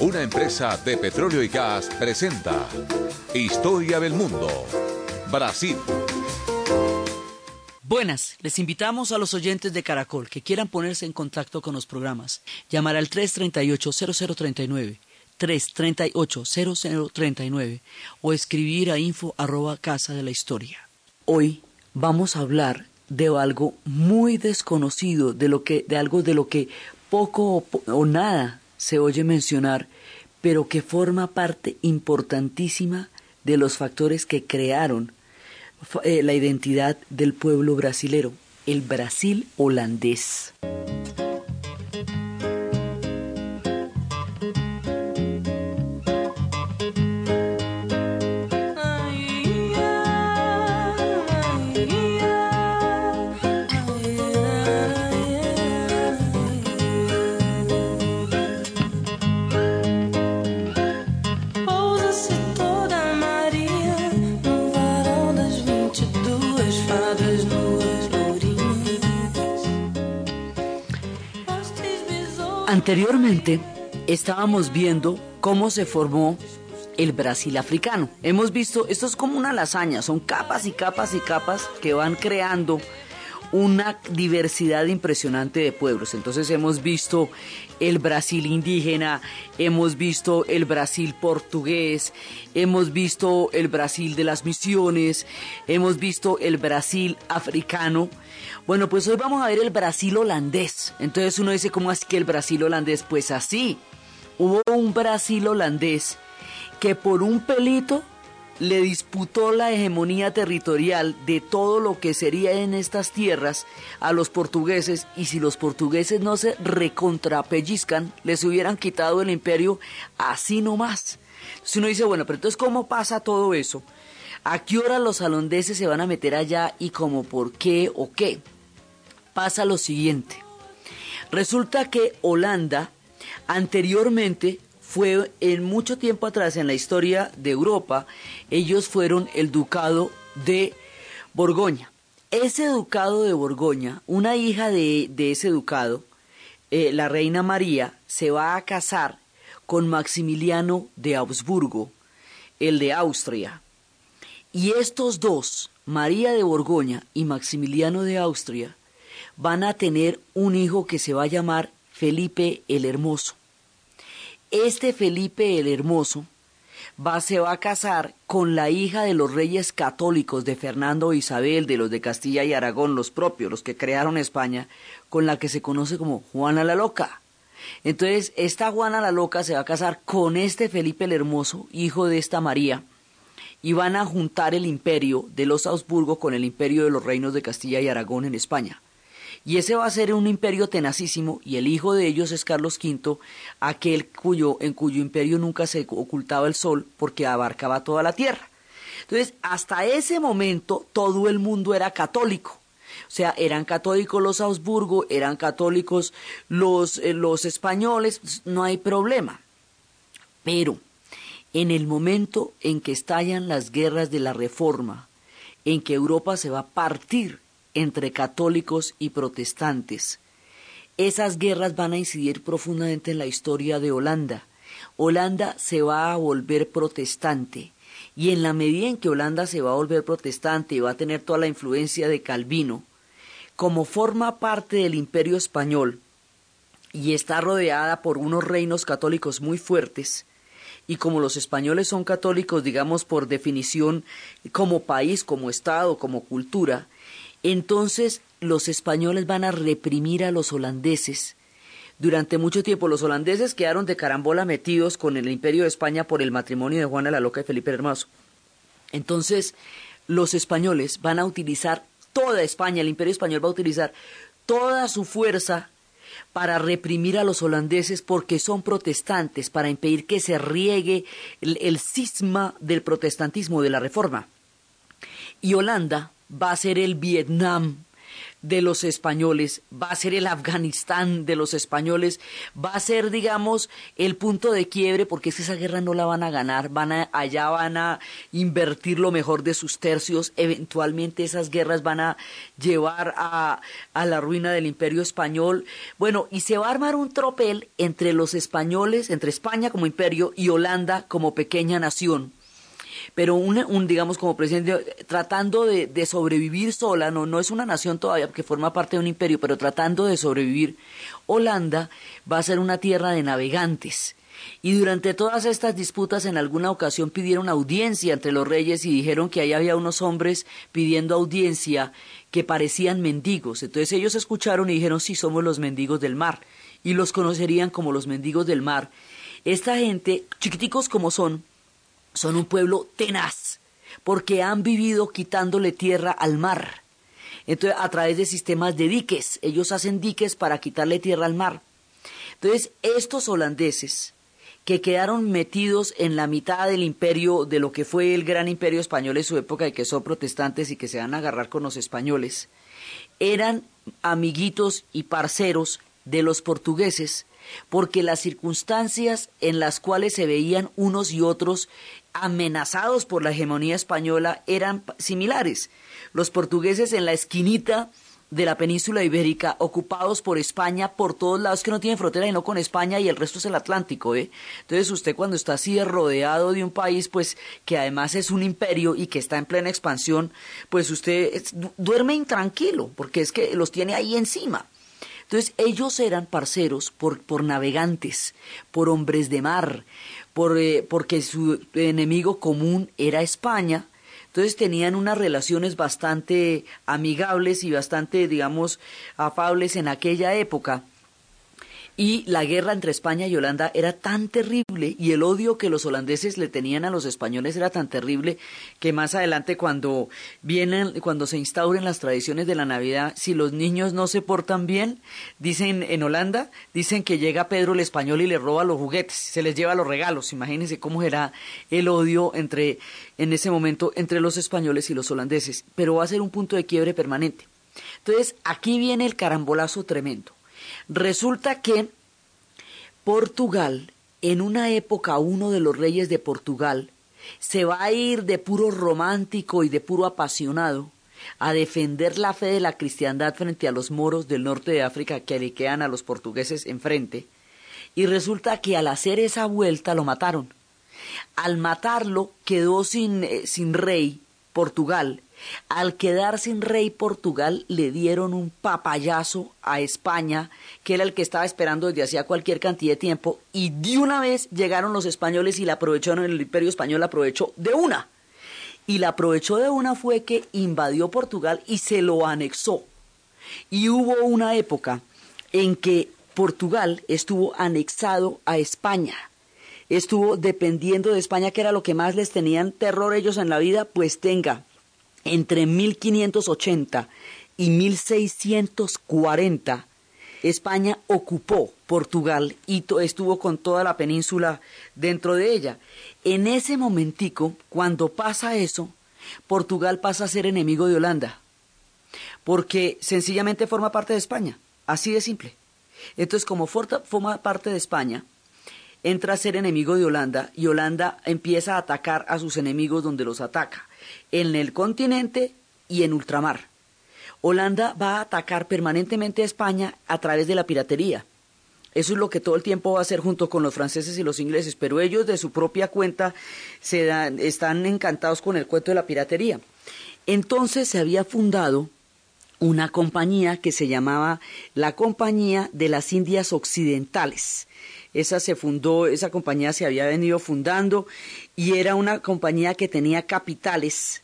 una empresa de petróleo y gas, presenta Historia del Mundo, Brasil. Buenas, les invitamos a los oyentes de Caracol que quieran ponerse en contacto con los programas. Llamar al 338-0039, 338-0039 o escribir a info arroba casa de la historia. Hoy vamos a hablar de algo muy desconocido, de lo que, de algo de lo que poco o, nada se oye mencionar, pero que forma parte importantísima de los factores que crearon eh, la identidad del pueblo brasilero, el Brasil holandés. Anteriormente estábamos viendo cómo se formó el Brasil africano. Hemos visto, esto es como una lasaña, son capas y capas y capas que van creando una diversidad impresionante de pueblos. Entonces hemos visto el Brasil indígena, hemos visto el Brasil portugués, hemos visto el Brasil de las misiones, hemos visto el Brasil africano. Bueno, pues hoy vamos a ver el Brasil holandés. Entonces uno dice, ¿cómo es que el Brasil holandés? Pues así, hubo un Brasil holandés que por un pelito le disputó la hegemonía territorial de todo lo que sería en estas tierras a los portugueses y si los portugueses no se recontrapellizcan, les hubieran quitado el imperio así nomás. Si uno dice, bueno, pero entonces ¿cómo pasa todo eso? ¿A qué hora los holandeses se van a meter allá y cómo por qué o qué? Pasa lo siguiente. Resulta que Holanda anteriormente fue en mucho tiempo atrás en la historia de Europa, ellos fueron el ducado de Borgoña. Ese ducado de Borgoña, una hija de, ese ducado, eh, la reina María, se va a casar con Maximiliano de Augsburgo, el de Austria. Y estos dos, María de Borgoña y Maximiliano de Austria, van a tener un hijo que se va a llamar Felipe el Hermoso este Felipe el Hermoso va, se va a casar con la hija de los reyes católicos de Fernando e Isabel, de los de Castilla y Aragón, los propios, los que crearon España, con la que se conoce como Juana la Loca. Entonces, esta Juana la Loca se va a casar con este Felipe el Hermoso, hijo de esta María, y van a juntar el imperio de los Habsburgo con el imperio de los reinos de Castilla y Aragón en España. Y ese va a ser un imperio tenacísimo y el hijo de ellos es Carlos V, aquel cuyo, en cuyo imperio nunca se ocultaba el sol porque abarcaba toda la tierra. Entonces, hasta ese momento todo el mundo era católico. O sea, eran católicos los Habsburgo, eran católicos los, eh, los españoles, no hay problema. Pero en el momento en que estallan las guerras de la Reforma, en que Europa se va a partir entre católicos y protestantes. Esas guerras van a incidir profundamente en la historia de Holanda. Holanda se va a volver protestante y en la medida en que Holanda se va a volver protestante y va a tener toda la influencia de Calvino, como forma parte del imperio español y está rodeada por unos reinos católicos muy fuertes, y como los españoles son católicos, digamos, por definición, como país, como Estado, como cultura, entonces los españoles van a reprimir a los holandeses. Durante mucho tiempo los holandeses quedaron de carambola metidos con el imperio de España por el matrimonio de Juana la Loca y Felipe Hermoso. Entonces los españoles van a utilizar toda España, el imperio español va a utilizar toda su fuerza para reprimir a los holandeses porque son protestantes, para impedir que se riegue el, el cisma del protestantismo, de la reforma. Y Holanda va a ser el Vietnam de los españoles, va a ser el Afganistán de los españoles, va a ser, digamos, el punto de quiebre, porque es que esa guerra no la van a ganar, van a, allá van a invertir lo mejor de sus tercios, eventualmente esas guerras van a llevar a, a la ruina del imperio español, bueno, y se va a armar un tropel entre los españoles, entre España como imperio y Holanda como pequeña nación pero un, digamos, como presidente, tratando de, de, sobrevivir sola, no, no es una nación todavía que forma parte de un imperio, pero tratando de sobrevivir, Holanda va a ser una tierra de navegantes. Y durante todas estas disputas en alguna ocasión pidieron audiencia entre los reyes y dijeron que ahí había unos hombres pidiendo audiencia que parecían mendigos. Entonces ellos escucharon y dijeron, sí, somos los mendigos del mar. Y los conocerían como los mendigos del mar. Esta gente, chiquiticos como son, son un pueblo tenaz, porque han vivido quitándole tierra al mar. Entonces, a través de sistemas de diques, ellos hacen diques para quitarle tierra al mar. Entonces, estos holandeses, que quedaron metidos en la mitad del imperio, de lo que fue el gran imperio español en su época, y que son protestantes y que se van a agarrar con los españoles, eran amiguitos y parceros de los portugueses, porque las circunstancias en las cuales se veían unos y otros amenazados por la hegemonía española eran similares. Los portugueses en la esquinita de la península ibérica, ocupados por España por todos lados, que no tienen frontera y no con España y el resto es el Atlántico, ¿eh? Entonces usted cuando está así rodeado de un país, pues que además es un imperio y que está en plena expansión, pues usted duerme intranquilo, porque es que los tiene ahí encima. Entonces ellos eran parceros por, por navegantes, por hombres de mar, por, eh, porque su enemigo común era España. Entonces tenían unas relaciones bastante amigables y bastante, digamos, afables en aquella época. Y la guerra entre España y Holanda era tan terrible y el odio que los holandeses le tenían a los españoles era tan terrible que más adelante cuando vienen, cuando se instauren las tradiciones de la Navidad, si los niños no se portan bien, dicen en Holanda, dicen que llega Pedro el español y le roba los juguetes, se les lleva los regalos. Imagínense cómo era el odio entre, en ese momento, entre los españoles y los holandeses. Pero va a ser un punto de quiebre permanente. Entonces, aquí viene el carambolazo tremendo. Resulta que Portugal, en una época uno de los reyes de Portugal, se va a ir de puro romántico y de puro apasionado a defender la fe de la cristiandad frente a los moros del norte de África que le quedan a los portugueses enfrente, y resulta que al hacer esa vuelta lo mataron. Al matarlo quedó sin, eh, sin rey Portugal al quedar sin rey Portugal le dieron un papayazo a España, que era el que estaba esperando desde hacía cualquier cantidad de tiempo, y de una vez llegaron los españoles y la aprovecharon, el imperio español la aprovechó de una. Y la aprovechó de una fue que invadió Portugal y se lo anexó. Y hubo una época en que Portugal estuvo anexado a España estuvo dependiendo de España, que era lo que más les tenían terror ellos en la vida, pues tenga, entre 1580 y 1640, España ocupó Portugal y estuvo con toda la península dentro de ella. En ese momentico, cuando pasa eso, Portugal pasa a ser enemigo de Holanda, porque sencillamente forma parte de España, así de simple. Entonces, como forma parte de España, entra a ser enemigo de Holanda y Holanda empieza a atacar a sus enemigos donde los ataca en el continente y en ultramar. Holanda va a atacar permanentemente a España a través de la piratería. Eso es lo que todo el tiempo va a hacer junto con los franceses y los ingleses, pero ellos de su propia cuenta se dan, están encantados con el cuento de la piratería. Entonces se había fundado una compañía que se llamaba la Compañía de las Indias Occidentales. Esa se fundó, esa compañía se había venido fundando y era una compañía que tenía capitales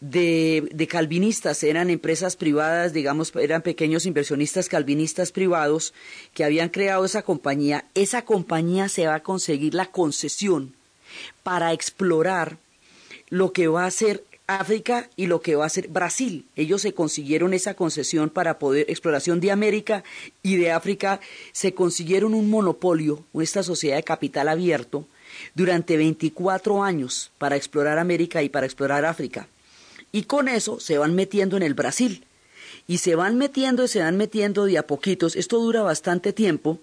de, calvinistas, eran empresas privadas, digamos, eran pequeños inversionistas calvinistas privados que habían creado esa compañía. Esa compañía se va a conseguir la concesión para explorar lo que va a ser África y lo que va a ser Brasil. Ellos se consiguieron esa concesión para poder exploración de América y de África, se consiguieron un monopolio, esta sociedad de capital abierto, durante 24 años para explorar América y para explorar África. Y con eso se van metiendo en el Brasil. y se van metiendo y se van metiendo de a poquitos. Esto dura bastante tiempo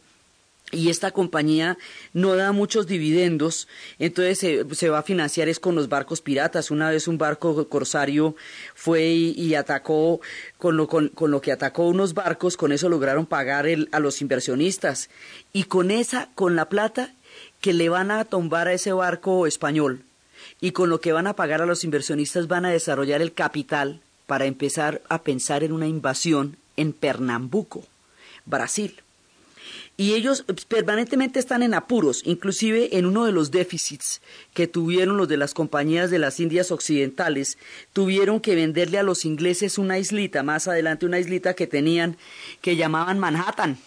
y esta compañía no da muchos dividendos, entonces se, va a financiar es con los barcos piratas. Una vez un barco corsario fue y, atacó, con lo, con, lo, que atacó unos barcos, con eso lograron pagar el, a los inversionistas. Y con esa, con la plata que le van a tombar a ese barco español y con lo que van a pagar a los inversionistas van a desarrollar el capital para empezar a pensar en una invasión en Pernambuco, Brasil. Y ellos permanentemente están en apuros, inclusive en uno de los déficits que tuvieron los de las compañías de las Indias Occidentales, tuvieron que venderle a los ingleses una islita, más adelante una islita que tenían, que llamaban Manhattan.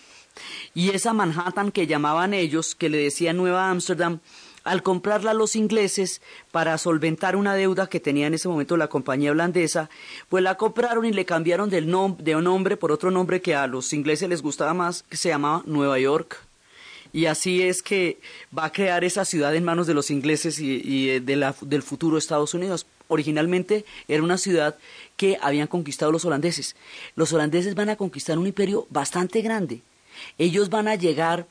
Y esa Manhattan que llamaban ellos, que le decían Nueva Ámsterdam, al comprarla los ingleses para solventar una deuda que tenía en ese momento la compañía holandesa, pues la compraron y le cambiaron del de un nombre por otro nombre que a los ingleses les gustaba más, que se llamaba Nueva York. Y así es que va a crear esa ciudad en manos de los ingleses y, eh, del futuro Estados Unidos. Originalmente era una ciudad que habían conquistado los holandeses. Los holandeses van a conquistar un imperio bastante grande. Ellos van a llegar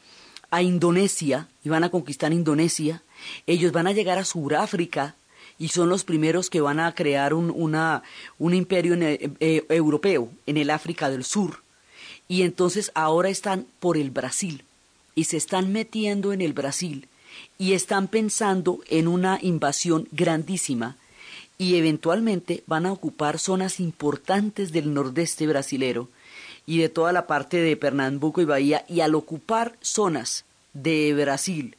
a Indonesia y van a conquistar Indonesia ellos van a llegar a Sudáfrica y son los primeros que van a crear un, una, un imperio eh, europeo en el África del Sur. Y entonces ahora están por el Brasil y se están metiendo en el Brasil y están pensando en una invasión grandísima y eventualmente van a ocupar zonas importantes del nordeste brasilero y de toda la parte de Pernambuco y Bahía y al ocupar zonas de Brasil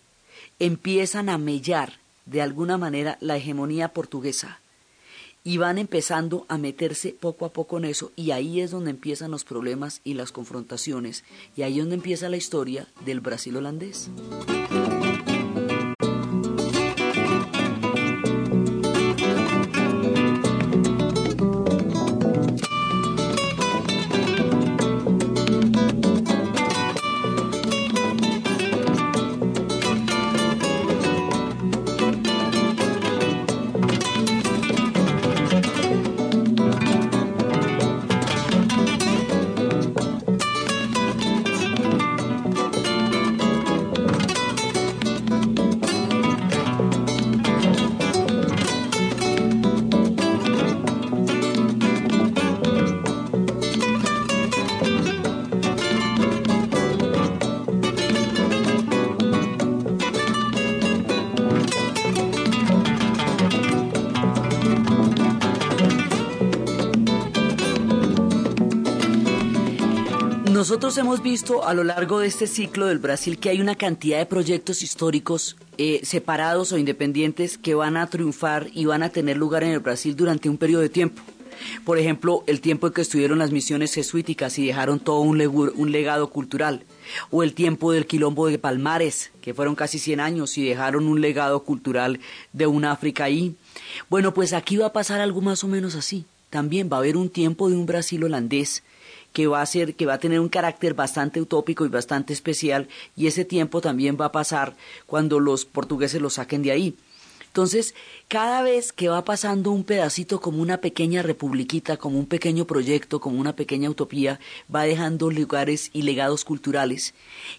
empiezan a mellar de alguna manera la hegemonía portuguesa y van empezando a meterse poco a poco en eso y ahí es donde empiezan los problemas y las confrontaciones y ahí es donde empieza la historia del Brasil holandés. Nosotros hemos visto a lo largo de este ciclo del Brasil que hay una cantidad de proyectos históricos eh, separados o independientes que van a triunfar y van a tener lugar en el Brasil durante un periodo de tiempo. Por ejemplo, el tiempo en que estuvieron las misiones jesuíticas y dejaron todo un, un legado cultural. O el tiempo del quilombo de Palmares, que fueron casi 100 años y dejaron un legado cultural de un África ahí. Bueno, pues aquí va a pasar algo más o menos así. También va a haber un tiempo de un Brasil holandés que va a ser, que va a tener un carácter bastante utópico y bastante especial, y ese tiempo también va a pasar cuando los portugueses lo saquen de ahí. Entonces, cada vez que va pasando un pedacito como una pequeña republiquita, como un pequeño proyecto, como una pequeña utopía, va dejando lugares y legados culturales.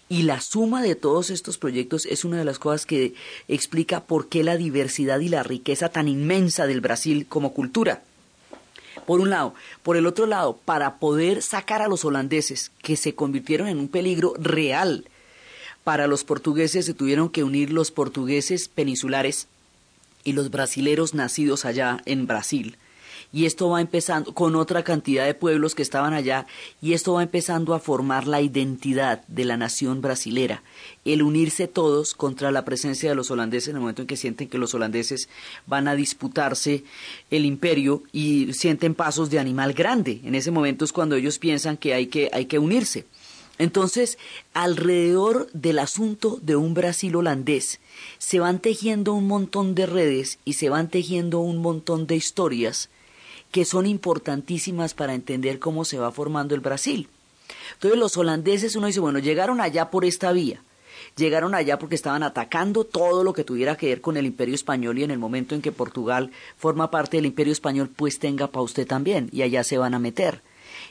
Y la suma de todos estos proyectos es una de las cosas que explica por qué la diversidad y la riqueza tan inmensa del Brasil como cultura por un lado. Por el otro lado, para poder sacar a los holandeses, que se convirtieron en un peligro real para los portugueses, se tuvieron que unir los portugueses peninsulares y los brasileros nacidos allá en Brasil y esto va empezando con otra cantidad de pueblos que estaban allá y esto va empezando a formar la identidad de la nación brasilera, el unirse todos contra la presencia de los holandeses en el momento en que sienten que los holandeses van a disputarse el imperio y sienten pasos de animal grande. En ese momento es cuando ellos piensan que hay que, hay que unirse. Entonces, alrededor del asunto de un Brasil holandés, se van tejiendo un montón de redes y se van tejiendo un montón de historias que son importantísimas para entender cómo se va formando el Brasil. Entonces los holandeses, uno dice, bueno, llegaron allá por esta vía, llegaron allá porque estaban atacando todo lo que tuviera que ver con el imperio español y en el momento en que Portugal forma parte del imperio español, pues tenga para usted también y allá se van a meter.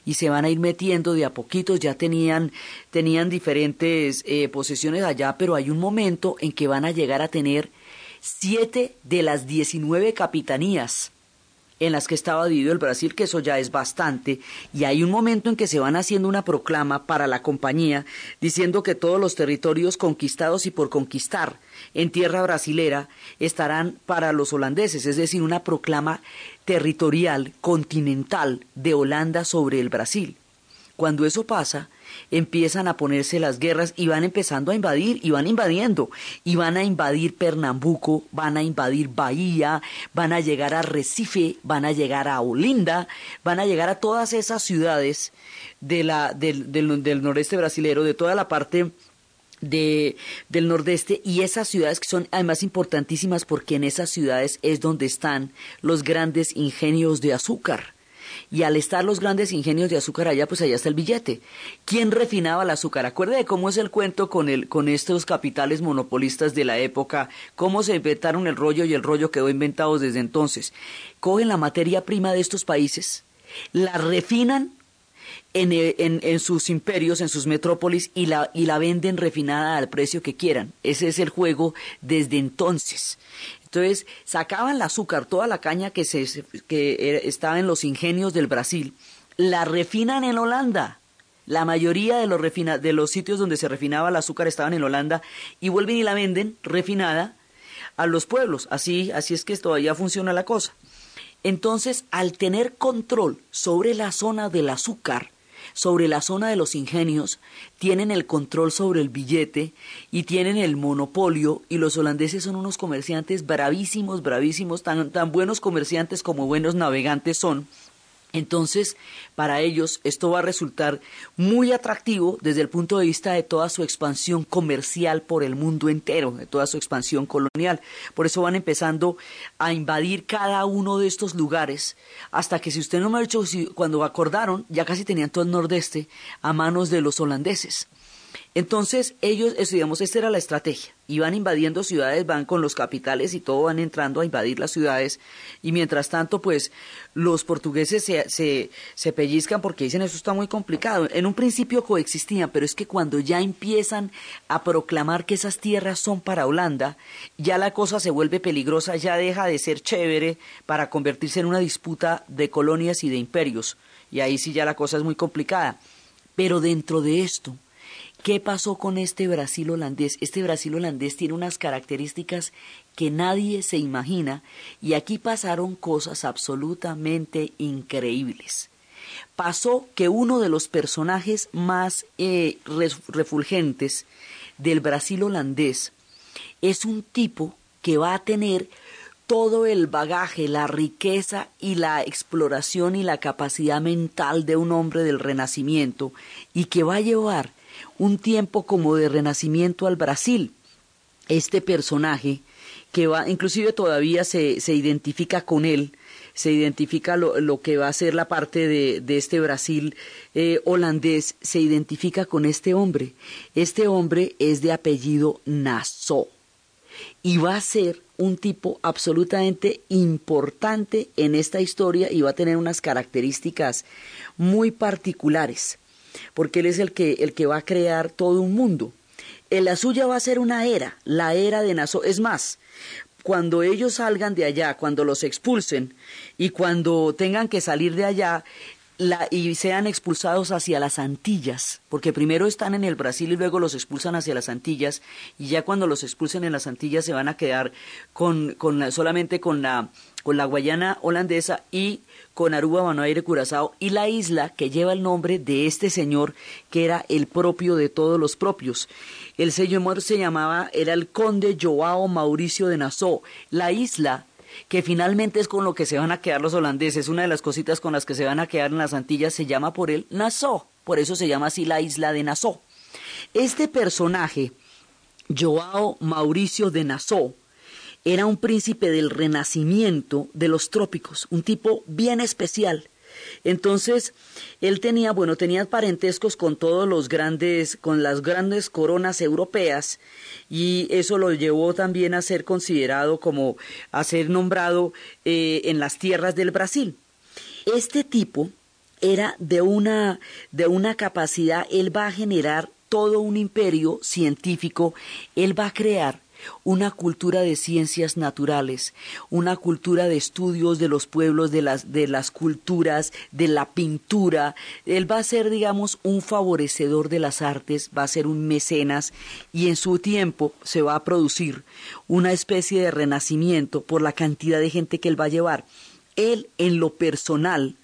y se van a ir metiendo de a poquitos, ya tenían, tenían diferentes eh, posesiones allá, pero hay un momento en que van a llegar a tener siete de las diecinueve capitanías en las que estaba dividido el Brasil, que eso ya es bastante, y hay un momento en que se van haciendo una proclama para la compañía diciendo que todos los territorios conquistados y por conquistar en tierra brasilera estarán para los holandeses, es decir, una proclama territorial continental de Holanda sobre el Brasil. Cuando eso pasa, empiezan a ponerse las guerras y van empezando a invadir y van invadiendo. Y van a invadir Pernambuco, van a invadir Bahía, van a llegar a Recife, van a llegar a Olinda, van a llegar a todas esas ciudades de la, del, del, noreste brasilero, de toda la parte de, del nordeste. Y esas ciudades que son además importantísimas porque en esas ciudades es donde están los grandes ingenios de azúcar y al estar los grandes ingenios de azúcar allá, pues allá está el billete. ¿Quién refinaba el azúcar? Acuerde de cómo es el cuento con, el, con estos capitales monopolistas de la época, cómo se inventaron el rollo y el rollo quedó inventado desde entonces. Cogen la materia prima de estos países, la refinan en, en, en, sus imperios, en sus metrópolis, y la, y la venden refinada al precio que quieran. Ese es el juego desde entonces. Entonces sacaban el azúcar, toda la caña que, se, que estaba en los ingenios del Brasil, la refinan en Holanda. La mayoría de los, refina, de los sitios donde se refinaba el azúcar estaban en Holanda y vuelven y la venden refinada a los pueblos. Así, así es que todavía funciona la cosa. Entonces, al tener control sobre la zona del azúcar, sobre la zona de los ingenios, tienen el control sobre el billete y tienen el monopolio y los holandeses son unos comerciantes bravísimos, bravísimos, tan, tan buenos comerciantes como buenos navegantes son, entonces, para ellos esto va a resultar muy atractivo desde el punto de vista de toda su expansión comercial por el mundo entero, de toda su expansión colonial. Por eso van empezando a invadir cada uno de estos lugares, hasta que si usted no me ha dicho, cuando acordaron, ya casi tenían todo el nordeste a manos de los holandeses. Entonces ellos, digamos, esta era la estrategia. Iban invadiendo ciudades, van con los capitales y todo, van entrando a invadir las ciudades. Y mientras tanto, pues los portugueses se, se, se pellizcan porque dicen eso está muy complicado. En un principio coexistían, pero es que cuando ya empiezan a proclamar que esas tierras son para Holanda, ya la cosa se vuelve peligrosa, ya deja de ser chévere para convertirse en una disputa de colonias y de imperios. Y ahí sí ya la cosa es muy complicada. Pero dentro de esto, ¿Qué pasó con este Brasil holandés? Este Brasil holandés tiene unas características que nadie se imagina y aquí pasaron cosas absolutamente increíbles. Pasó que uno de los personajes más eh, refulgentes del Brasil holandés es un tipo que va a tener todo el bagaje, la riqueza y la exploración y la capacidad mental de un hombre del Renacimiento y que va a llevar un tiempo como de renacimiento al Brasil. Este personaje que va, inclusive todavía se, se identifica con él, se identifica lo, lo, que va a ser la parte de, de este Brasil eh, holandés, se identifica con este hombre. Este hombre es de apellido Nassau y va a ser un tipo absolutamente importante en esta historia y va a tener unas características muy particulares porque él es el que, el que va a crear todo un mundo. En la suya va a ser una era, la era de Naso. Es más, cuando ellos salgan de allá, cuando los expulsen y cuando tengan que salir de allá, y sean expulsados hacia las Antillas, porque primero están en el Brasil y luego los expulsan hacia las Antillas, y ya cuando los expulsen en las Antillas se van a quedar con, con solamente con la, con la Guayana holandesa y con Aruba, Manoaire, Curazao y la isla que lleva el nombre de este señor que era el propio de todos los propios. El señor se llamaba, era el conde Joao Mauricio de Nassau. La isla que finalmente es con lo que se van a quedar los holandeses. Una de las cositas con las que se van a quedar en las Antillas se llama por él Nassau, por eso se llama así la isla de Nassau. Este personaje, Joao Mauricio de Nassau, era un príncipe del renacimiento de los trópicos, un tipo bien especial entonces, él tenía, bueno, tenía parentescos con todos los grandes, con las grandes coronas europeas, y eso lo llevó también a ser considerado como, a ser nombrado eh, en las tierras del Brasil. Este tipo era de una, de una capacidad, él va a generar todo un imperio científico, él va a crear una cultura de ciencias naturales, una cultura de estudios de los pueblos, de las, de las culturas, de la pintura. Él va a ser, digamos, un favorecedor de las artes, va a ser un mecenas y en su tiempo se va a producir una especie de renacimiento por la cantidad de gente que él va a llevar. Él, en lo personal,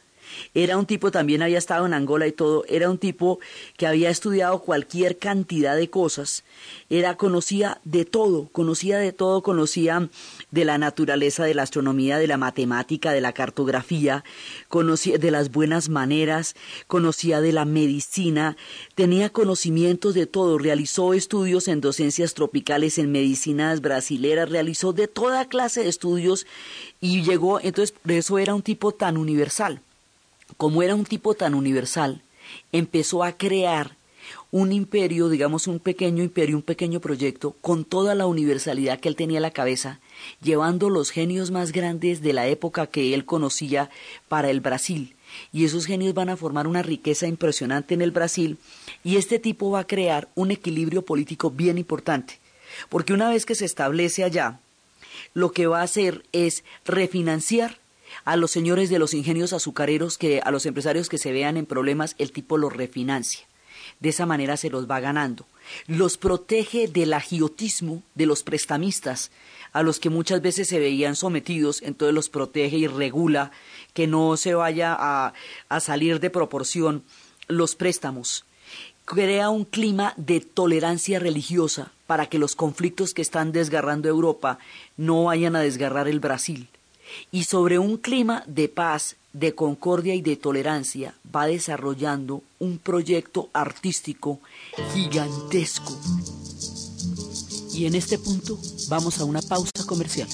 era un tipo, también había estado en Angola y todo, era un tipo que había estudiado cualquier cantidad de cosas, era, conocía de todo, conocía de todo, conocía de la naturaleza, de la astronomía, de la matemática, de la cartografía, conocía de las buenas maneras, conocía de la medicina, tenía conocimientos de todo, realizó estudios en docencias tropicales, en medicinas brasileras, realizó de toda clase de estudios y llegó, entonces por eso era un tipo tan universal como era un tipo tan universal, empezó a crear un imperio, digamos un pequeño imperio, un pequeño proyecto, con toda la universalidad que él tenía en la cabeza, llevando los genios más grandes de la época que él conocía para el Brasil. Y esos genios van a formar una riqueza impresionante en el Brasil, y este tipo va a crear un equilibrio político bien importante, porque una vez que se establece allá, lo que va a hacer es refinanciar a los señores de los ingenios azucareros, que a los empresarios que se vean en problemas, el tipo los refinancia. De esa manera se los va ganando. Los protege del agiotismo de los prestamistas, a los que muchas veces se veían sometidos, entonces los protege y regula que no se vaya a, a salir de proporción los préstamos. Crea un clima de tolerancia religiosa para que los conflictos que están desgarrando Europa no vayan a desgarrar el Brasil y sobre un clima de paz, de concordia y de tolerancia va desarrollando un proyecto artístico gigantesco. Y en este punto vamos a una pausa comercial.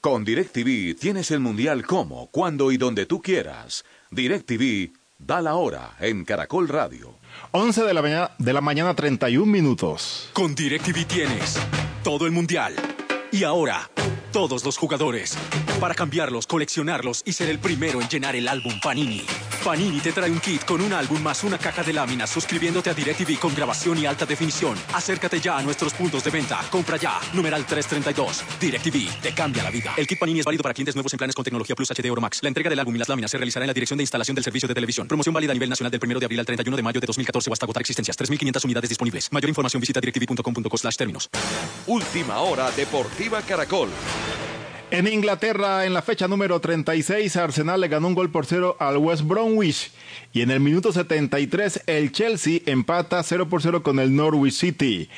Con DirecTV tienes el mundial como, cuando y donde tú quieras. DirecTV da la hora en Caracol Radio. 11 de la mañana, de la mañana 31 minutos. Con DirecTV tienes todo el mundial. Y ahora todos los jugadores para cambiarlos, coleccionarlos y ser el primero en llenar el álbum Panini. Panini te trae un kit con un álbum más una caja de láminas suscribiéndote a DirecTV con grabación y alta definición. Acércate ya a nuestros puntos de venta. Compra ya. Numeral 332. DirecTV te cambia la vida. El kit Panini es válido para clientes nuevos en planes con tecnología Plus HD Oro Max. La entrega del álbum y las láminas se realizará en la dirección de instalación del servicio de televisión. Promoción válida a nivel nacional del 1 de abril al 31 de mayo de 2014 o hasta agotar existencias. 3.500 unidades disponibles. Mayor información visita directv.com.co términos. Última hora Deportiva Caracol. En Inglaterra, en la fecha número 36, Arsenal le ganó un gol por cero al West Bromwich. Y en el minuto 73, el Chelsea empata 0 por 0 con el Norwich City.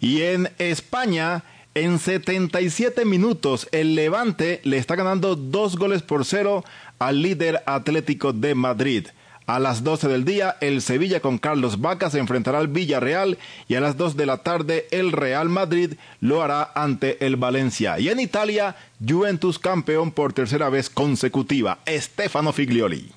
Y en España, en 77 minutos, el Levante le está ganando dos goles por cero al líder Atlético de Madrid. A las 12 del día, el Sevilla con Carlos Vaca se enfrentará al Villarreal y a las 2 de la tarde, el Real Madrid lo hará ante el Valencia. Y en Italia, Juventus campeón por tercera vez consecutiva, Stefano Figlioli.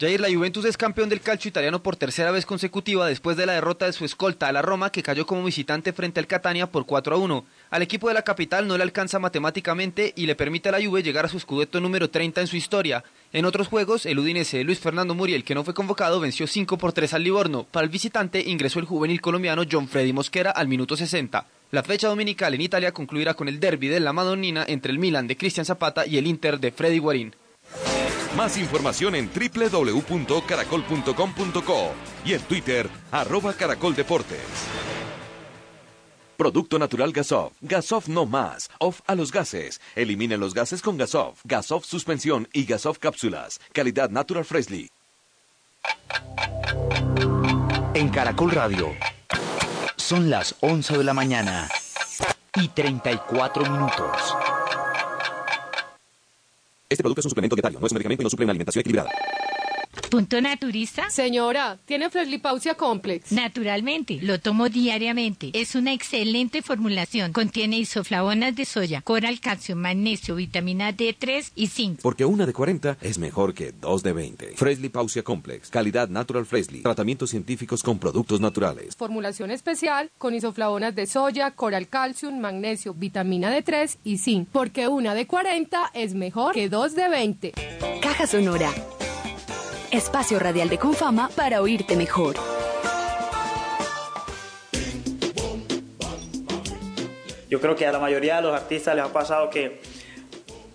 Jair, la Juventus es campeón del calcio italiano por tercera vez consecutiva después de la derrota de su escolta a la Roma que cayó como visitante frente al Catania por 4 a 1. Al equipo de la capital no le alcanza matemáticamente y le permite a la Juve llegar a su escudeto número 30 en su historia. En otros juegos, el Udinese Luis Fernando Muriel, que no fue convocado, venció 5 por 3 al Livorno. Para el visitante ingresó el juvenil colombiano John Freddy Mosquera al minuto 60. La fecha dominical en Italia concluirá con el derby de la Madonnina entre el Milan de Cristian Zapata y el Inter de Freddy Guarín. Más información en www.caracol.com.co y en Twitter, arroba caracoldeportes. Producto natural Gasov. Gasov no más. Off a los gases. Eliminen los gases con Gasov. Gasov suspensión y Gasov cápsulas. Calidad Natural Freshly. En Caracol Radio. Son las 11 de la mañana y 34 minutos. Este producto es un suplemento dietario, no es un medicamento y no suple una alimentación equilibrada. ¿Punto naturista? Señora, ¿tiene Freslipausia Complex? Naturalmente, lo tomo diariamente. Es una excelente formulación. Contiene isoflavonas de soya, coral, calcio, magnesio, vitamina D3 y zinc. Porque una de 40 es mejor que dos de 20. Fresley Pausia Complex. Calidad Natural Fresley. Tratamientos científicos con productos naturales. Formulación especial con isoflavonas de soya, coral calcium, magnesio, vitamina D3 y zinc. Porque una de 40 es mejor que dos de 20. Caja Sonora. Espacio radial de Confama para oírte mejor. Yo creo que a la mayoría de los artistas les ha pasado que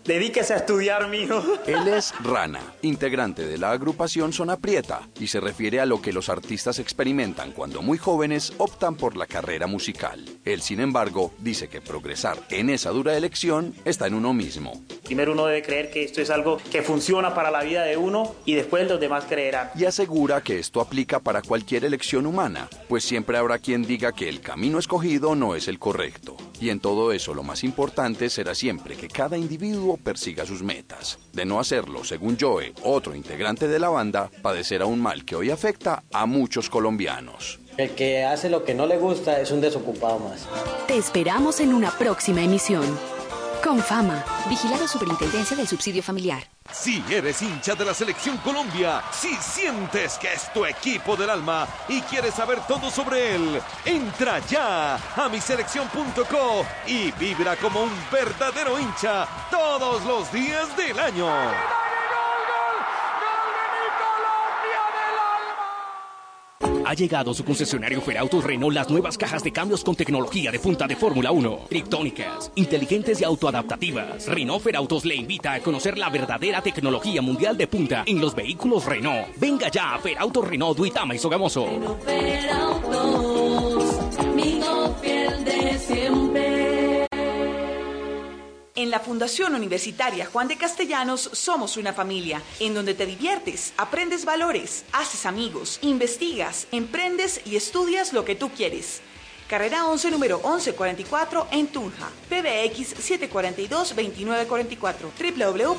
Dedíquese a estudiar, mijo. Él es Rana, integrante de la agrupación Zona Prieta, y se refiere a lo que los artistas experimentan cuando muy jóvenes optan por la carrera musical. Él, sin embargo, dice que progresar en esa dura elección está en uno mismo. Primero uno debe creer que esto es algo que funciona para la vida de uno y después los demás creerán. Y asegura que esto aplica para cualquier elección humana, pues siempre habrá quien diga que el camino escogido no es el correcto. Y en todo eso lo más importante será siempre que cada individuo persiga sus metas. De no hacerlo, según Joe, otro integrante de la banda, padecerá un mal que hoy afecta a muchos colombianos. El que hace lo que no le gusta es un desocupado más. Te esperamos en una próxima emisión. Con fama. Vigilado Superintendencia del Subsidio Familiar. Si eres hincha de la Selección Colombia, si sientes que es tu equipo del alma y quieres saber todo sobre él, entra ya a miselección.co y vibra como un verdadero hincha todos los días del año. Ha llegado su concesionario Ferautos Renault las nuevas cajas de cambios con tecnología de punta de Fórmula 1, triptónicas, inteligentes y autoadaptativas. Renault Ferautos le invita a conocer la verdadera tecnología mundial de punta en los vehículos Renault. Venga ya a Ferautos Renault Duitama y Sogamoso. En la Fundación Universitaria Juan de Castellanos somos una familia en donde te diviertes, aprendes valores, haces amigos, investigas, emprendes y estudias lo que tú quieres. Carrera 11, número 1144 en Tunja. PBX 742-2944.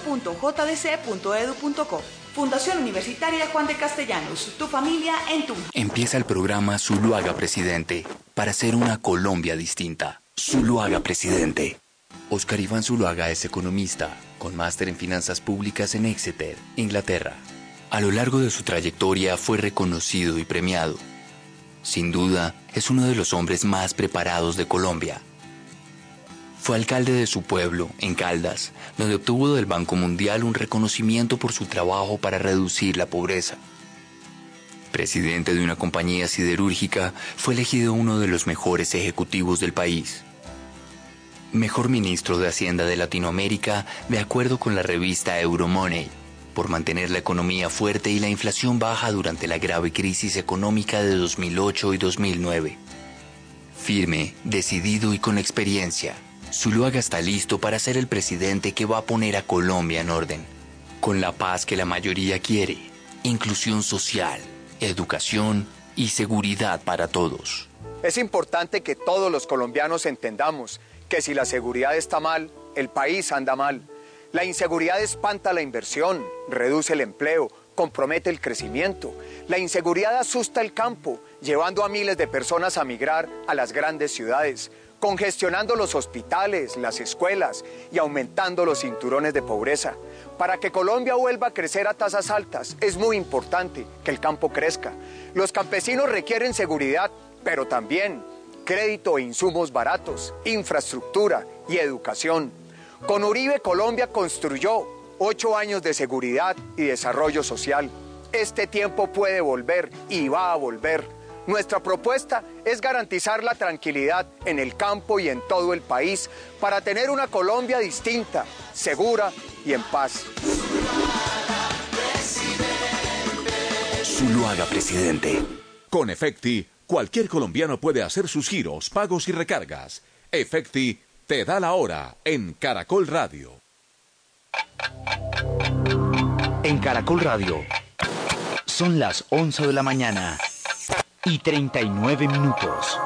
www.jdc.edu.co. Fundación Universitaria Juan de Castellanos. Tu familia en Tunja. Empieza el programa Zuluaga Presidente para ser una Colombia distinta. Zuluaga Presidente. Oscar Iván Zuluaga es economista, con máster en finanzas públicas en Exeter, Inglaterra. A lo largo de su trayectoria fue reconocido y premiado. Sin duda, es uno de los hombres más preparados de Colombia. Fue alcalde de su pueblo, en Caldas, donde obtuvo del Banco Mundial un reconocimiento por su trabajo para reducir la pobreza. Presidente de una compañía siderúrgica, fue elegido uno de los mejores ejecutivos del país. Mejor ministro de Hacienda de Latinoamérica, de acuerdo con la revista Euromoney, por mantener la economía fuerte y la inflación baja durante la grave crisis económica de 2008 y 2009. Firme, decidido y con experiencia, Zuluaga está listo para ser el presidente que va a poner a Colombia en orden, con la paz que la mayoría quiere, inclusión social, educación y seguridad para todos. Es importante que todos los colombianos entendamos que si la seguridad está mal, el país anda mal. La inseguridad espanta la inversión, reduce el empleo, compromete el crecimiento. La inseguridad asusta el campo, llevando a miles de personas a migrar a las grandes ciudades, congestionando los hospitales, las escuelas y aumentando los cinturones de pobreza. Para que Colombia vuelva a crecer a tasas altas, es muy importante que el campo crezca. Los campesinos requieren seguridad, pero también crédito e insumos baratos, infraestructura y educación. Con Uribe Colombia construyó ocho años de seguridad y desarrollo social. Este tiempo puede volver y va a volver. Nuestra propuesta es garantizar la tranquilidad en el campo y en todo el país para tener una Colombia distinta, segura y en paz. Zuluaga presidente. Con Efecti, cualquier colombiano puede hacer sus giros, pagos y recargas. Efecti te da la hora en Caracol Radio. En Caracol Radio son las 11 de la mañana y 39 minutos.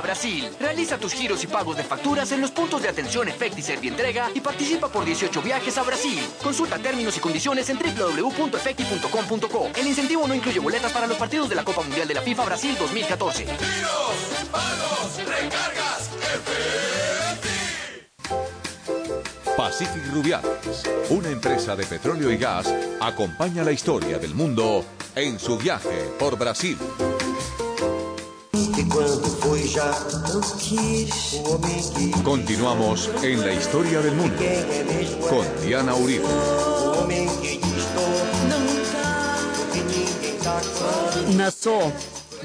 Brasil. Realiza tus giros y pagos de facturas en los puntos de atención Efecti Servientrega y participa por 18 viajes a Brasil. Consulta términos y condiciones en www.efecti.com.co. El incentivo no incluye boletas para los partidos de la Copa Mundial de la FIFA Brasil 2014. pagos, recargas, Pacific Rubiales, una empresa de petróleo y gas, acompaña la historia del mundo en su viaje por Brasil. Continuamos en la historia del mundo con Diana Uribe. Nassau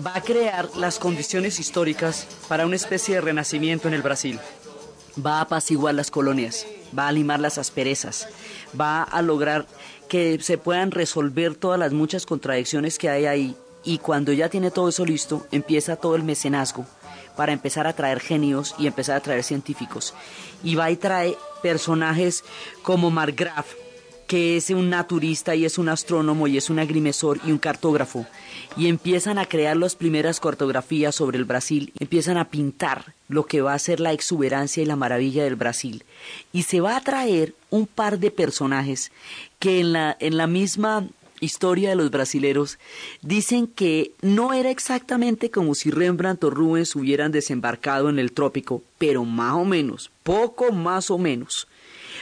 va a crear las condiciones históricas para una especie de renacimiento en el Brasil. Va a apaciguar las colonias, va a limar las asperezas, va a lograr que se puedan resolver todas las muchas contradicciones que hay ahí y cuando ya tiene todo eso listo, empieza todo el mecenazgo para empezar a traer genios y empezar a traer científicos. Y va y trae personajes como Margraf, que es un naturista y es un astrónomo y es un agrimensor y un cartógrafo. Y empiezan a crear las primeras cartografías sobre el Brasil, empiezan a pintar lo que va a ser la exuberancia y la maravilla del Brasil. Y se va a traer un par de personajes que en la, en la misma historia de los brasileros dicen que no era exactamente como si Rembrandt o Rubens hubieran desembarcado en el trópico, pero más o menos, poco más o menos.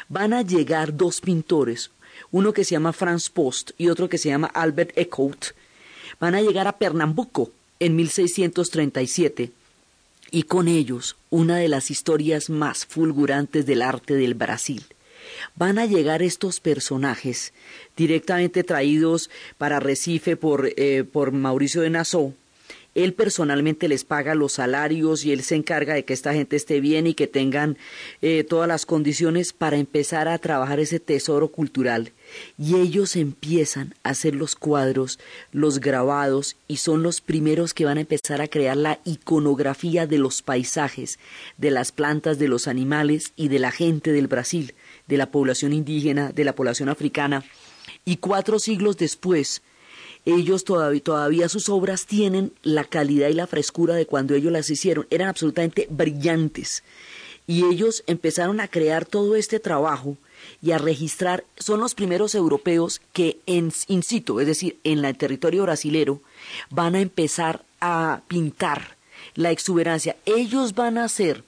Van a llegar dos pintores, uno que se llama Franz Post y otro que se llama Albert Eckhout. Van a llegar a Pernambuco en 1637 y con ellos una de las historias más fulgurantes del arte del Brasil van a llegar estos personajes directamente traídos para Recife por, eh, por Mauricio de Nassau. Él personalmente les paga los salarios y él se encarga de que esta gente esté bien y que tengan eh, todas las condiciones para empezar a trabajar ese tesoro cultural. Y ellos empiezan a hacer los cuadros, los grabados y son los primeros que van a empezar a crear la iconografía de los paisajes, de las plantas, de los animales y de la gente del Brasil de la población indígena, de la población africana, y cuatro siglos después, ellos todavía, todavía sus obras tienen la calidad y la frescura de cuando ellos las hicieron, eran absolutamente brillantes. Y ellos empezaron a crear todo este trabajo y a registrar, son los primeros europeos que en situ, es decir, en el territorio brasilero, van a empezar a pintar la exuberancia. Ellos van a ser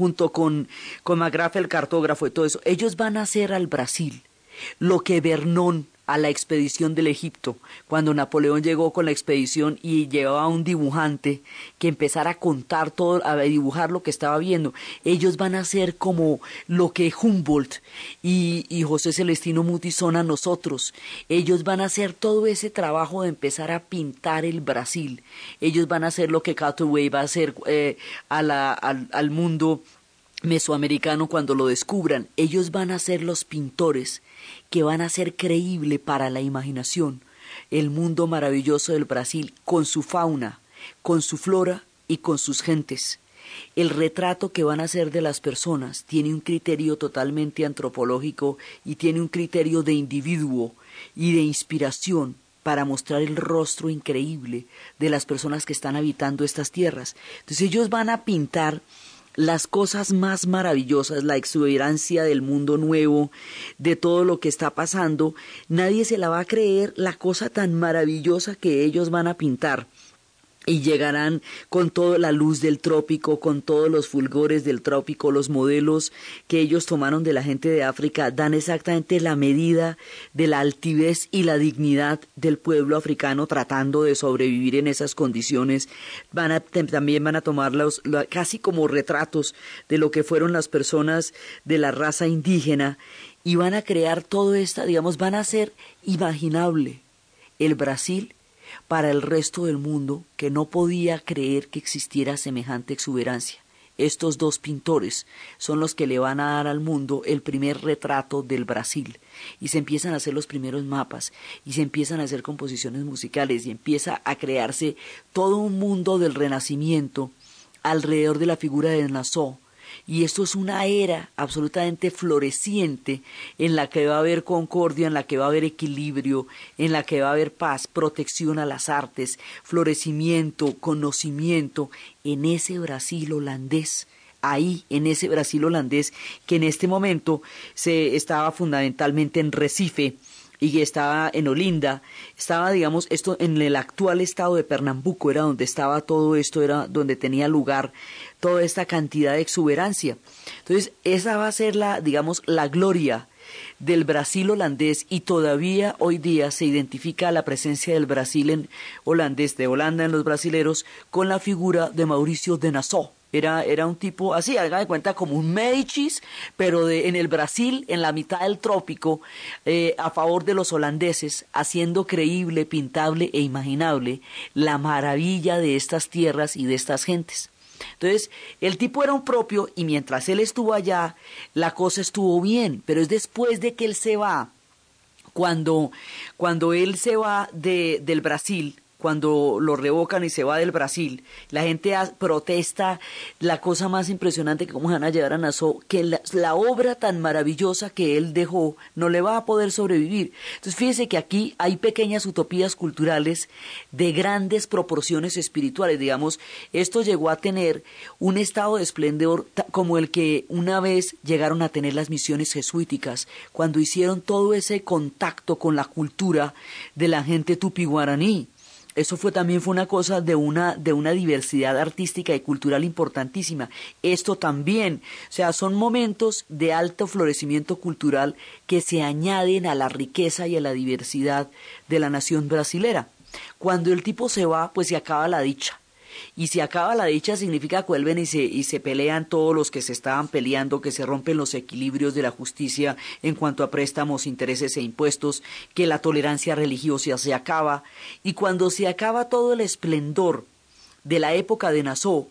junto con, con el cartógrafo y todo eso, ellos van a hacer al Brasil lo que Bernón a la expedición del Egipto, cuando Napoleón llegó con la expedición y llevaba a un dibujante que empezara a contar todo, a dibujar lo que estaba viendo. Ellos van a ser como lo que Humboldt y, José Celestino Muti son a nosotros. Ellos van a hacer todo ese trabajo de empezar a pintar el Brasil. Ellos van a hacer lo que Cutaway va a hacer eh, a la, al, al mundo mesoamericano cuando lo descubran. Ellos van a ser los pintores que van a ser creíble para la imaginación el mundo maravilloso del Brasil con su fauna, con su flora y con sus gentes. El retrato que van a hacer de las personas tiene un criterio totalmente antropológico y tiene un criterio de individuo y de inspiración para mostrar el rostro increíble de las personas que están habitando estas tierras. Entonces ellos van a pintar las cosas más maravillosas, la exuberancia del mundo nuevo, de todo lo que está pasando, nadie se la va a creer la cosa tan maravillosa que ellos van a pintar y llegarán con toda la luz del trópico, con todos los fulgores del trópico, los modelos que ellos tomaron de la gente de África dan exactamente la medida de la altivez y la dignidad del pueblo africano tratando de sobrevivir en esas condiciones. Van a, también van a tomarlos casi como retratos de lo que fueron las personas de la raza indígena y van a crear todo esto, digamos, van a ser imaginable el Brasil para el resto del mundo que no podía creer que existiera semejante exuberancia. Estos dos pintores son los que le van a dar al mundo el primer retrato del Brasil y se empiezan a hacer los primeros mapas y se empiezan a hacer composiciones musicales y empieza a crearse todo un mundo del renacimiento alrededor de la figura de Nassau y esto es una era absolutamente floreciente en la que va a haber concordia, en la que va a haber equilibrio, en la que va a haber paz, protección a las artes, florecimiento, conocimiento en ese Brasil holandés ahí en ese Brasil holandés que en este momento se estaba fundamentalmente en Recife y que estaba en Olinda, estaba, digamos, esto en el actual estado de Pernambuco, era donde estaba todo esto, era donde tenía lugar toda esta cantidad de exuberancia. Entonces, esa va a ser la, digamos, la gloria del Brasil holandés y todavía hoy día se identifica la presencia del Brasil en holandés, de Holanda en los brasileros, con la figura de Mauricio de Nassau era, era un tipo así, haga cuenta como un Medicis, pero de, en el Brasil, en la mitad del trópico, eh, a favor de los holandeses, haciendo creíble, pintable e imaginable la maravilla de estas tierras y de estas gentes. Entonces, el tipo era un propio y mientras él estuvo allá, la cosa estuvo bien, pero es después de que él se va, cuando, cuando él se va de, del Brasil, cuando lo revocan y se va del Brasil. La gente protesta la cosa más impresionante que cómo van a llevar a Nassau, que la, obra tan maravillosa que él dejó no le va a poder sobrevivir. Entonces fíjese que aquí hay pequeñas utopías culturales de grandes proporciones espirituales. Digamos, esto llegó a tener un estado de esplendor como el que una vez llegaron a tener las misiones jesuíticas, cuando hicieron todo ese contacto con la cultura de la gente tupi guaraní eso fue también fue una cosa de una de una diversidad artística y cultural importantísima. Esto también, o sea, son momentos de alto florecimiento cultural que se añaden a la riqueza y a la diversidad de la nación brasilera. Cuando el tipo se va, pues se acaba la dicha y si acaba la dicha significa que vuelven y se, y se pelean todos los que se estaban peleando, que se rompen los equilibrios de la justicia en cuanto a préstamos, intereses e impuestos, que la tolerancia religiosa se acaba, y cuando se acaba todo el esplendor de la época de Nassau,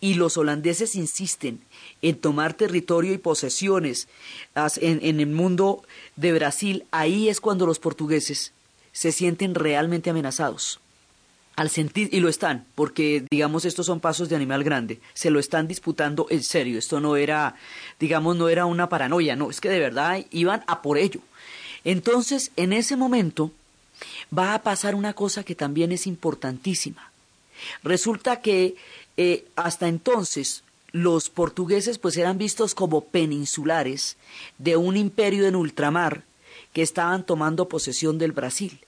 y los holandeses insisten en tomar territorio y posesiones en, en el mundo de Brasil, ahí es cuando los portugueses se sienten realmente amenazados al sentir, y lo están, porque digamos estos son pasos de animal grande, se lo están disputando en serio, esto no era, digamos, no era una paranoia, no, es que de verdad iban a por ello. Entonces, en ese momento, va a pasar una cosa que también es importantísima. Resulta que eh, hasta entonces los portugueses pues eran vistos como peninsulares de un imperio en ultramar que estaban tomando posesión del Brasil.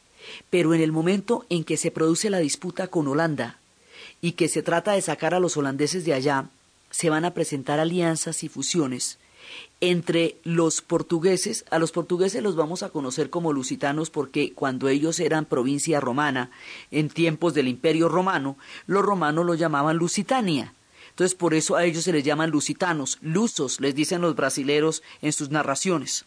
Pero en el momento en que se produce la disputa con Holanda y que se trata de sacar a los holandeses de allá, se van a presentar alianzas y fusiones entre los portugueses, a los portugueses los vamos a conocer como lusitanos porque cuando ellos eran provincia romana, en tiempos del imperio romano, los romanos lo llamaban Lusitania. Entonces por eso a ellos se les llaman lusitanos, lusos, les dicen los brasileros en sus narraciones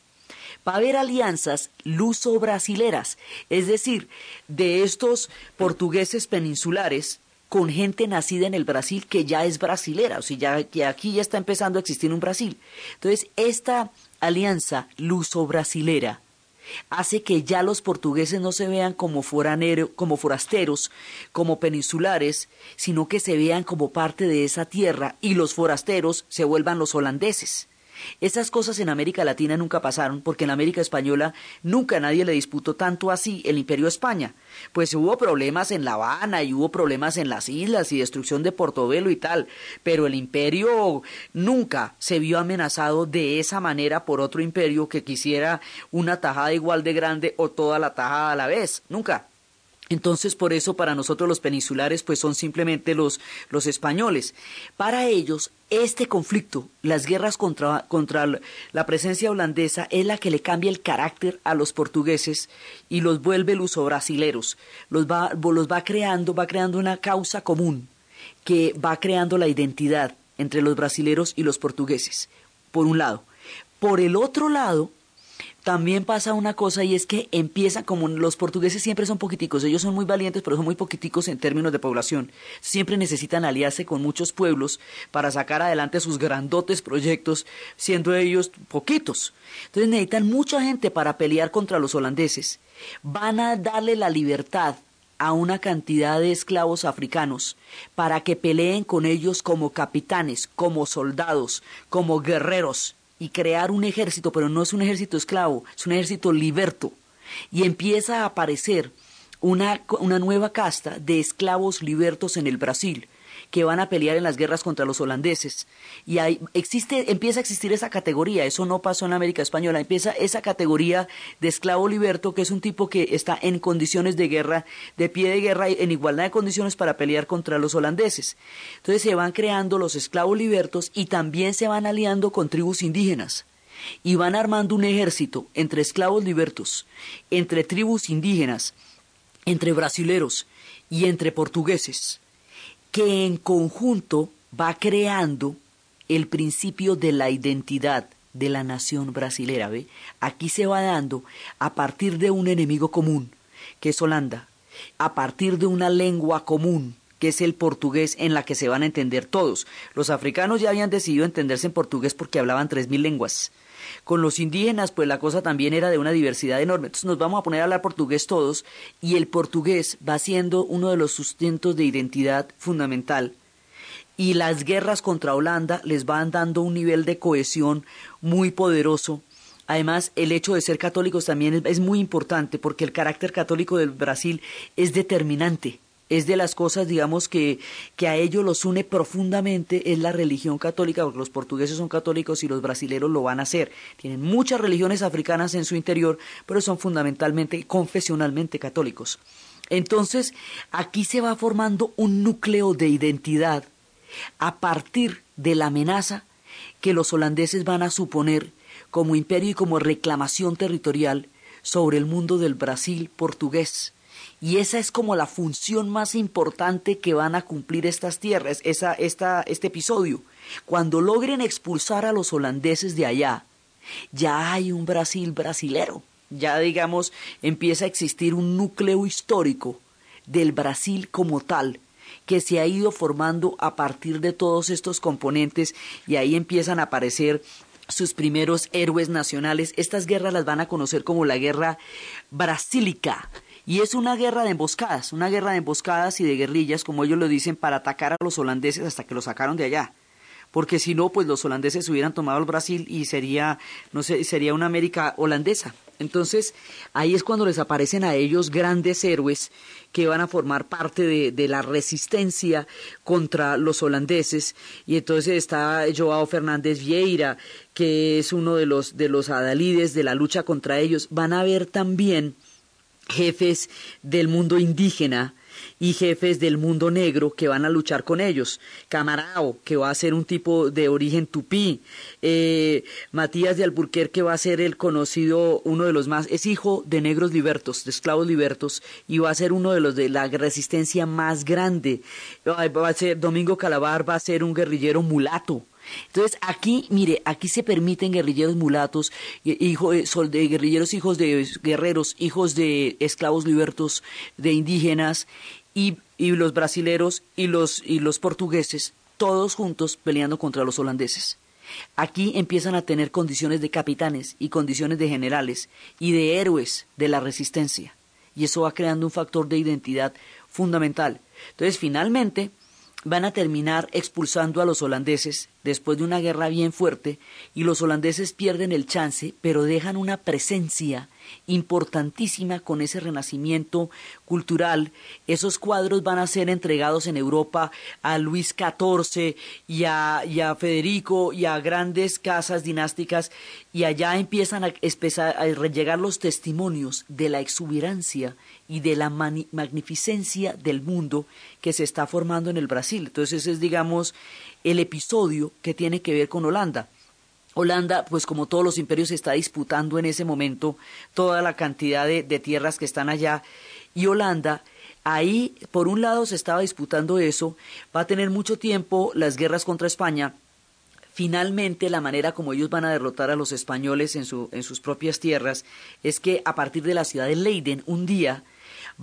va a haber alianzas luso-brasileras, es decir, de estos portugueses peninsulares con gente nacida en el Brasil que ya es brasilera, o sea, ya, que aquí ya está empezando a existir un Brasil. Entonces, esta alianza luso-brasilera hace que ya los portugueses no se vean como, como forasteros, como peninsulares, sino que se vean como parte de esa tierra y los forasteros se vuelvan los holandeses. Esas cosas en América Latina nunca pasaron porque en América Española nunca nadie le disputó tanto así el Imperio España. Pues hubo problemas en La Habana y hubo problemas en las islas y destrucción de Portobelo y tal, pero el imperio nunca se vio amenazado de esa manera por otro imperio que quisiera una tajada igual de grande o toda la tajada a la vez. Nunca. Entonces, por eso para nosotros los peninsulares pues son simplemente los, los españoles. Para ellos, este conflicto, las guerras contra, contra la presencia holandesa, es la que le cambia el carácter a los portugueses y los vuelve luso-brasileros. Los va, los va creando, va creando una causa común que va creando la identidad entre los brasileros y los portugueses, por un lado. Por el otro lado, también pasa una cosa y es que empiezan, como los portugueses siempre son poquiticos, ellos son muy valientes, pero son muy poquiticos en términos de población. Siempre necesitan aliarse con muchos pueblos para sacar adelante sus grandotes proyectos, siendo ellos poquitos. Entonces necesitan mucha gente para pelear contra los holandeses. Van a darle la libertad a una cantidad de esclavos africanos para que peleen con ellos como capitanes, como soldados, como guerreros y crear un ejército, pero no es un ejército esclavo, es un ejército liberto. Y empieza a aparecer una, una nueva casta de esclavos libertos en el Brasil que van a pelear en las guerras contra los holandeses. Y ahí existe, empieza a existir esa categoría, eso no pasó en América Española, empieza esa categoría de esclavo liberto, que es un tipo que está en condiciones de guerra, de pie de guerra, en igualdad de condiciones para pelear contra los holandeses. Entonces se van creando los esclavos libertos y también se van aliando con tribus indígenas y van armando un ejército entre esclavos libertos, entre tribus indígenas, entre brasileros y entre portugueses que en conjunto va creando el principio de la identidad de la nación brasilera. ¿ve? Aquí se va dando a partir de un enemigo común, que es Holanda, a partir de una lengua común, que es el portugués en la que se van a entender todos. Los africanos ya habían decidido entenderse en portugués porque hablaban tres mil lenguas. Con los indígenas, pues la cosa también era de una diversidad enorme. Entonces nos vamos a poner a hablar portugués todos y el portugués va siendo uno de los sustentos de identidad fundamental. Y las guerras contra Holanda les van dando un nivel de cohesión muy poderoso. Además, el hecho de ser católicos también es, muy importante porque el carácter católico del Brasil es determinante es de las cosas, digamos, que, que a ellos los une profundamente, es la religión católica, porque los portugueses son católicos y los brasileros lo van a hacer. Tienen muchas religiones africanas en su interior, pero son fundamentalmente, confesionalmente católicos. Entonces, aquí se va formando un núcleo de identidad a partir de la amenaza que los holandeses van a suponer como imperio y como reclamación territorial sobre el mundo del Brasil portugués y esa es como la función más importante que van a cumplir estas tierras, esa, esta, este episodio. Cuando logren expulsar a los holandeses de allá, ya hay un Brasil brasilero. Ya digamos, empieza a existir un núcleo histórico del Brasil como tal, que se ha ido formando a partir de todos estos componentes y ahí empiezan a aparecer sus primeros héroes nacionales. Estas guerras las van a conocer como la guerra brasílica y es una guerra de emboscadas, una guerra de emboscadas y de guerrillas, como ellos lo dicen, para atacar a los holandeses hasta que los sacaron de allá. Porque si no, pues los holandeses hubieran tomado el Brasil y sería, no sé, sería una América holandesa. Entonces, ahí es cuando les aparecen a ellos grandes héroes que van a formar parte de, de, la resistencia contra los holandeses. Y entonces está Joao Fernández Vieira, que es uno de los, de los adalides de la lucha contra ellos. Van a ver también jefes del mundo indígena y jefes del mundo negro que van a luchar con ellos. Camarao, que va a ser un tipo de origen tupí. Eh, Matías de Alburquerque va a ser el conocido, uno de los más, es hijo de negros libertos, de esclavos libertos, y va a ser uno de los de la resistencia más grande. Va a ser, Domingo Calabar va a ser un guerrillero mulato entonces aquí, mire, aquí se permiten guerrilleros mulatos, hijo, de guerrilleros hijos de guerreros, hijos de esclavos libertos, de indígenas y, y los brasileros y los, y los portugueses, todos juntos peleando contra los holandeses. Aquí empiezan a tener condiciones de capitanes y condiciones de generales y de héroes de la resistencia. Y eso va creando un factor de identidad fundamental. Entonces, finalmente, van a terminar expulsando a los holandeses después de una guerra bien fuerte y los holandeses pierden el chance, pero dejan una presencia importantísima con ese renacimiento cultural. Esos cuadros van a ser entregados en Europa a Luis XIV y a, y a Federico y a grandes casas dinásticas y allá empiezan a, a llegar los testimonios de la exuberancia y de la magnificencia del mundo que se está formando en el Brasil. Entonces ese es, digamos, el episodio que tiene que ver con Holanda. Holanda, pues como todos los imperios, está disputando en ese momento toda la cantidad de, tierras que están allá. Y Holanda, ahí, por un lado, se estaba disputando eso, va a tener mucho tiempo las guerras contra España. Finalmente, la manera como ellos van a derrotar a los españoles en, su, en sus propias tierras es que a partir de la ciudad de Leiden, un día,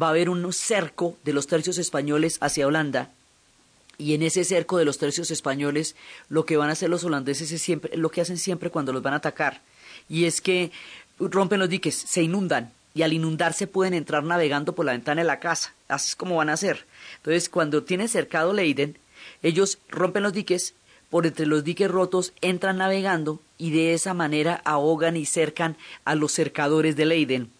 va a haber un cerco de los tercios españoles hacia Holanda y en ese cerco de los tercios españoles, lo que van a hacer los holandeses es siempre lo que hacen siempre cuando los van a atacar. Y es que rompen los diques, se inundan y al inundarse pueden entrar navegando por la ventana de la casa. Así es como van a hacer. Entonces, cuando tienen cercado Leiden, ellos rompen los diques, por entre los diques rotos entran navegando y de esa manera ahogan y cercan a los cercadores de Leiden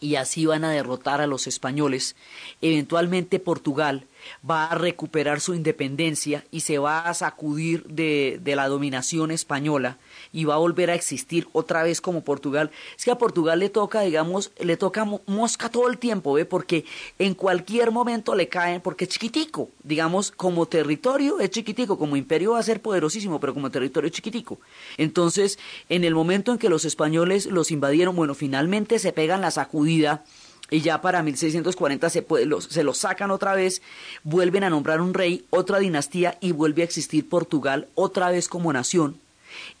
y así van a derrotar a los españoles. Eventualmente Portugal va a recuperar su independencia y se va a sacudir de, de, la dominación española y va a volver a existir otra vez como Portugal. Es que a Portugal le toca, digamos, le toca mosca todo el tiempo, ¿ve? Porque en cualquier momento le caen, porque es chiquitico, digamos, como territorio es chiquitico, como imperio va a ser poderosísimo, pero como territorio es chiquitico. Entonces, en el momento en que los españoles los invadieron, bueno, finalmente se pegan la sacudida y ya para 1640 se, puede, se los sacan otra vez, vuelven a nombrar un rey, otra dinastía y vuelve a existir Portugal otra vez como nación.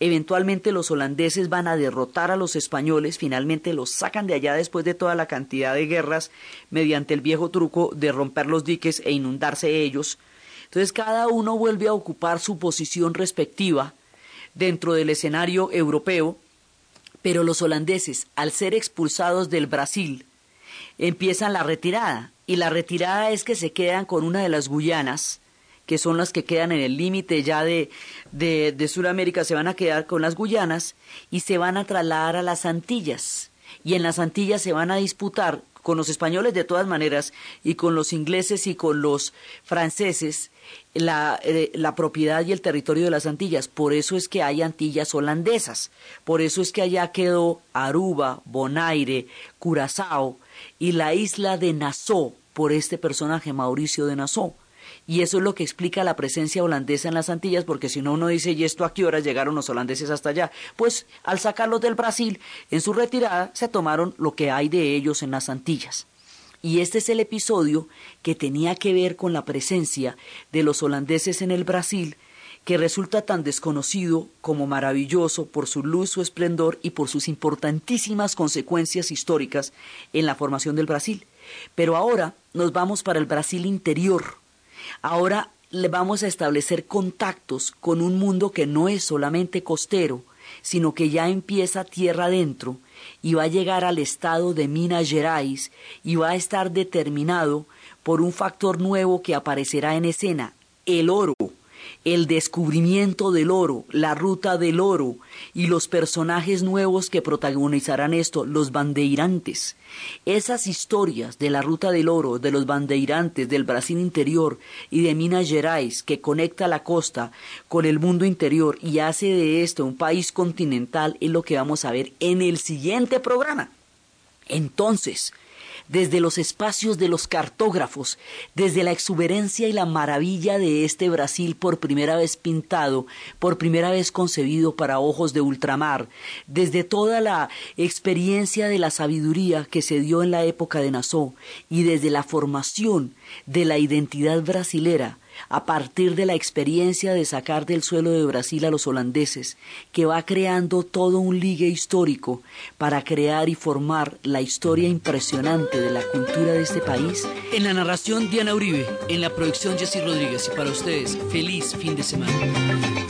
Eventualmente los holandeses van a derrotar a los españoles, finalmente los sacan de allá después de toda la cantidad de guerras mediante el viejo truco de romper los diques e inundarse ellos. Entonces cada uno vuelve a ocupar su posición respectiva dentro del escenario europeo, pero los holandeses, al ser expulsados del Brasil, empiezan la retirada. Y la retirada es que se quedan con una de las Guyanas, que son las que quedan en el límite ya de, de, de Sudamérica, se van a quedar con las Guyanas y se van a trasladar a las Antillas. Y en las Antillas se van a disputar con los españoles de todas maneras y con los ingleses y con los franceses la, eh, la, propiedad y el territorio de las Antillas. Por eso es que hay Antillas holandesas. Por eso es que allá quedó Aruba, Bonaire, Curazao y la isla de Nassau por este personaje Mauricio de Nassau. Y eso es lo que explica la presencia holandesa en las Antillas, porque si no uno dice, ¿y esto a qué horas llegaron los holandeses hasta allá? Pues al sacarlos del Brasil, en su retirada, se tomaron lo que hay de ellos en las Antillas. Y este es el episodio que tenía que ver con la presencia de los holandeses en el Brasil, que resulta tan desconocido como maravilloso por su luz, su esplendor y por sus importantísimas consecuencias históricas en la formación del Brasil. Pero ahora nos vamos para el Brasil interior. Ahora le vamos a establecer contactos con un mundo que no es solamente costero, sino que ya empieza tierra adentro y va a llegar al estado de Minas Gerais y va a estar determinado por un factor nuevo que aparecerá en escena, el oro el descubrimiento del oro, la ruta del oro y los personajes nuevos que protagonizarán esto, los bandeirantes. Esas historias de la ruta del oro, de los bandeirantes, del Brasil interior y de Minas Gerais que conecta la costa con el mundo interior y hace de esto un país continental es lo que vamos a ver en el siguiente programa. Entonces, desde los espacios de los cartógrafos, desde la exuberancia y la maravilla de este Brasil por primera vez pintado, por primera vez concebido para ojos de ultramar, desde toda la experiencia de la sabiduría que se dio en la época de Nassau y desde la formación de la identidad brasilera, a partir de la experiencia de sacar del suelo de Brasil a los holandeses, que va creando todo un ligue histórico para crear y formar la historia impresionante de la cultura de este país. En la narración Diana Uribe, en la producción Jessy Rodríguez y para ustedes, feliz fin de semana.